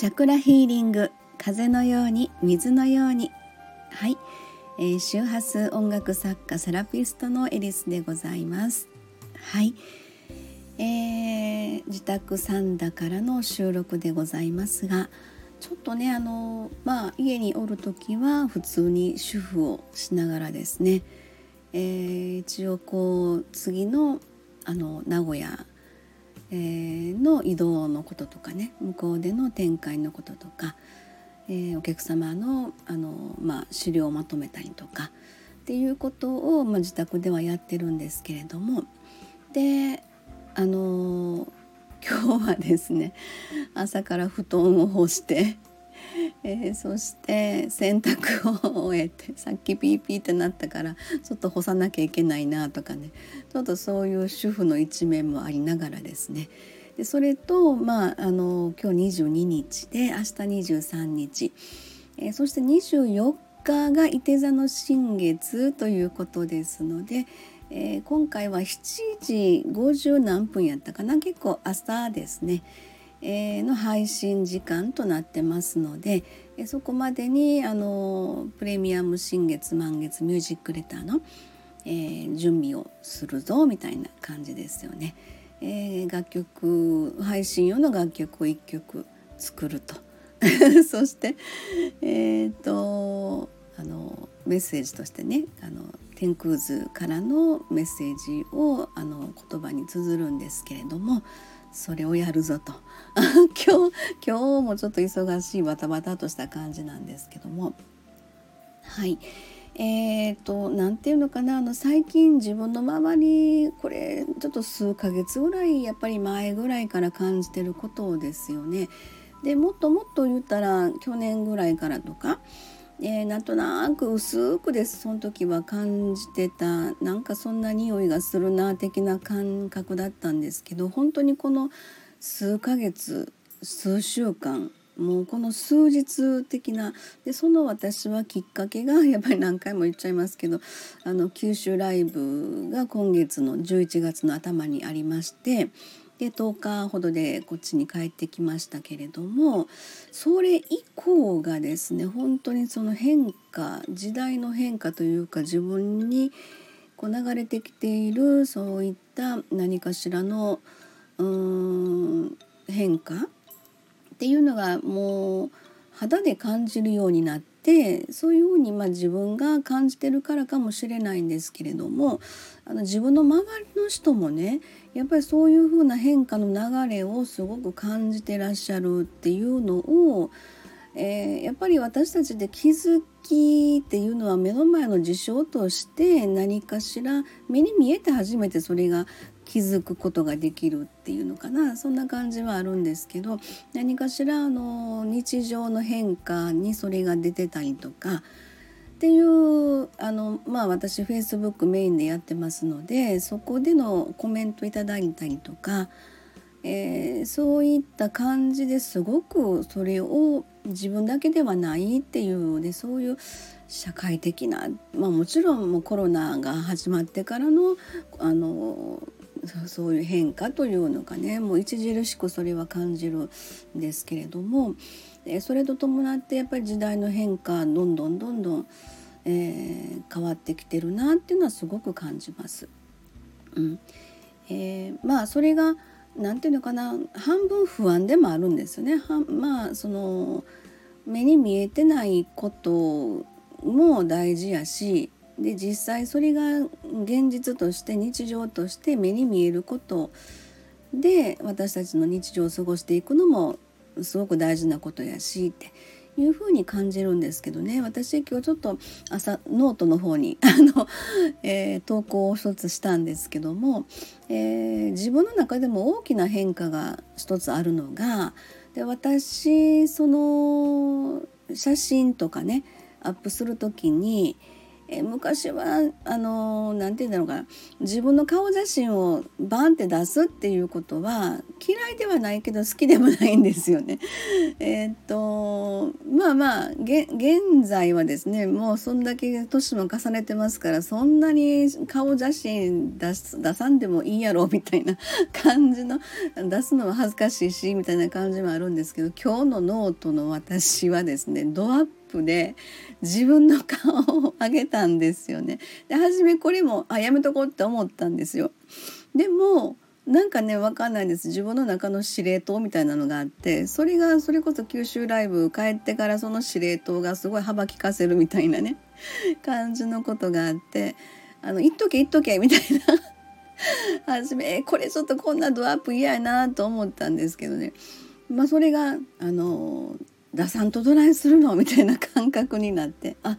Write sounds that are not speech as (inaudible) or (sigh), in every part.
チャクラヒーリング風のように水のように。はい、えー、周波数音楽作家セラピストのエリスでございます。はい、えー、自宅サダからの収録でございますがちょっとねあのまあ家におる時は普通に主婦をしながらですね、えー、一応こう次のあの名古屋えー、の移動のこととかね向こうでの展開のこととか、えー、お客様のあの、まあ、資料をまとめたりとかっていうことを、まあ、自宅ではやってるんですけれどもであの今日はですね朝から布団を干してえー、そして洗濯を終えて (laughs) さっきピーピーってなったからちょっと干さなきゃいけないなとかね。ちょっとそういう主婦の一面もありながらですね。でそれと、まあ、あの今日22日で明日23日、えー、そして24日が伊手座の新月ということですので、えー、今回は7時50何分やったかな。結構朝ですね。の配信時間となってますので、そこまでにあのプレミアム新月満月ミュージックレターの、えー、準備をするぞみたいな感じですよね。えー、楽曲配信用の楽曲を1曲作ると (laughs) そしてえっ、とあのメッセージとしてねあの天空図からのメッセージをあの言葉に綴るんですけれどもそれをやるぞと。(laughs) 今日今日もちょっと忙しいバタバタとした感じなんですけども。はい。えーと何て言うのかな。あの最近自分の周りこれちょっと数ヶ月ぐらいやっぱり前ぐらいから感じてることですよね。でもっともっと言ったら去年ぐらいからとかえー、なんとなく薄くです。その時は感じてた。なんかそんな匂いがするな的な感覚だったんですけど本当にこの数ヶ月数週間もうこの数日的なでその私はきっかけが (laughs) やっぱり何回も言っちゃいますけどあの九州ライブが今月の11月の頭にありましてで10日ほどでこっちに帰ってきましたけれどもそれ以降がですね本当にその変化時代の変化というか自分にこう流れてきているそういった何かしらのうーん変化っていうのがもう肌で感じるようになってそういうふうにま自分が感じてるからかもしれないんですけれどもあの自分の周りの人もねやっぱりそういうふうな変化の流れをすごく感じてらっしゃるっていうのを、えー、やっぱり私たちで気づきっていうのは目の前の事象として何かしら目に見えて初めてそれが気づくことができるっていうのかな。そんな感じはあるんですけど何かしらあの日常の変化にそれが出てたりとかっていうあのまあ私フェイスブックメインでやってますのでそこでのコメントいただいたりとか、えー、そういった感じですごくそれを自分だけではないっていうねそういう社会的な、まあ、もちろんもうコロナが始まってからのあのそうそういう変化というのかねもう著しくそれは感じるんですけれども。それと伴ってやっぱり時代の変化どんどんどんどん、えー、変わってきてるなっていうのはすごく感じます。うんえー、まあそれが何て言うのかな半分不安でもあるんですよね。はまあその目に見えてないことも大事やしで実際それが現実として日常として目に見えることで私たちの日常を過ごしていくのもすごく大事なことやしっていうふうに感じるんですけどね。私今日ちょっと朝ノートの方に (laughs) あの、えー、投稿を一つしたんですけども、えー、自分の中でも大きな変化が一つあるのがで私その写真とかねアップする時に、え昔はあの何て言うんだろうかな自分の顔写真をバンって出すっていうことは嫌いではないけど好きでもないんですよね。(laughs) えっとまあまあ現在はですねもうそんだけ年も重ねてますからそんなに顔写真出す出さんでもいいやろみたいな (laughs) 感じの出すのは恥ずかしいしみたいな感じもあるんですけど今日のノートの私はですねドアップで自分の顔を上げたんですよね。で初めこれもあやめとこうって思ったんですよ。でもなんかね分かんないです自分の中の司令塔みたいなのがあってそれがそれこそ九州ライブ帰ってからその司令塔がすごい幅利かせるみたいなね感じのことがあってあの言っとけ言っとけみたいな初めこれちょっとこんなドアップ嫌やなと思ったんですけどねまあそれがあの出さんとどないするの？みたいな感覚になって。あ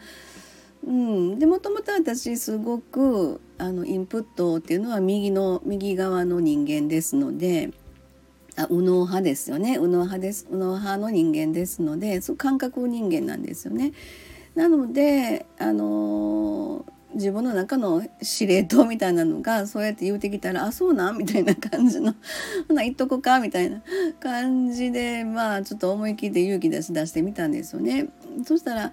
うん。でもともと私すごくあのインプットっていうのは右の右側の人間ですのであ右脳派ですよね。右脳派です。右脳派の人間ですのでそう感覚人間なんですよね。なのであの自分の中の司令塔みたいなのがそうやって言うてきたら「あそうなん?」みたいな感じの「ほな言っとこか」みたいな感じでまあちょっと思い切って勇気出し出してみたんですよね。そしたら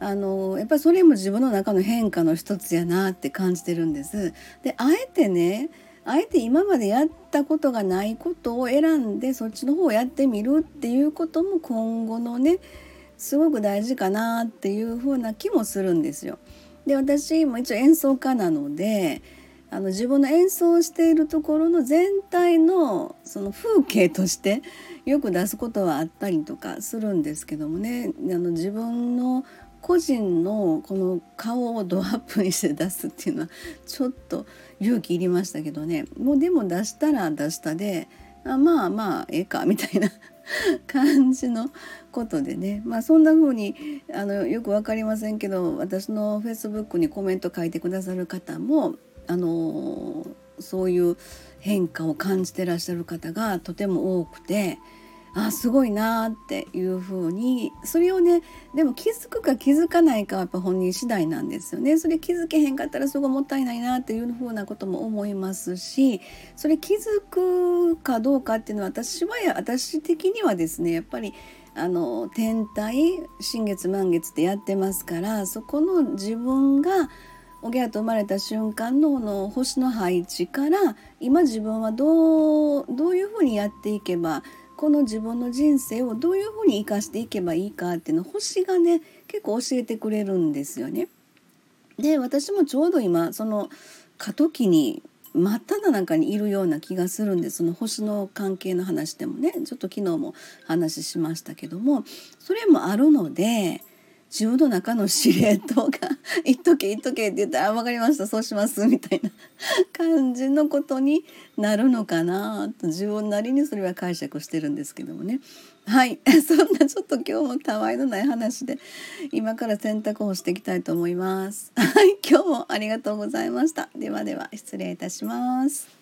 あのやっぱりそれも自分の中の変化の一つやなって感じてるんです。であえてねあえて今までやったことがないことを選んでそっちの方をやってみるっていうことも今後のねすごく大事かなっていうふうな気もするんですよ。で私も一応演奏家なのであの自分の演奏しているところの全体のその風景としてよく出すことはあったりとかするんですけどもね。あの自分の個人のこの顔をドアップにして出すっていうのはちょっと勇気いりましたけどね。もうでも出したら出したであまあまあええかみたいな。(laughs) 感じのことでね。まあそんな風にあのよく分かりませんけど私のフェイスブックにコメント書いてくださる方もあのそういう変化を感じてらっしゃる方がとても多くてあすごいなっていうふうにそれをねでも気づくか気づかないかはやっぱ本人次第なんですよね。それ気づけへんかったらすごいもったいないなっていうふうなことも思いますしそれ気づくかどうかっていうのは私は私的にはですねやっぱりあの天体新月満月ってやってますからそこの自分がおぎゃと生まれた瞬間のの星の配置から今自分はどうどういうふうにやっていけばこの自分の人生をどういうふうに生かしていけばいいかっていうの星がね結構教えてくれるんですよね。で私もちょうど今その過渡期に真っ只中にいるような気がするんでその星の関係の話でもねちょっと昨日も話しましたけどもそれもあるので自分の中の司令塔が「言っとけ言っとけ」って言ったら「あ分かりましたそうします」みたいな感じのことになるのかなと自分なりにそれは解釈してるんですけどもねはい (laughs) そんなちょっと今日もたわいのない話で今から洗濯をしていきたいと思います。はい今日もありがとうございました。ではでは失礼いたします。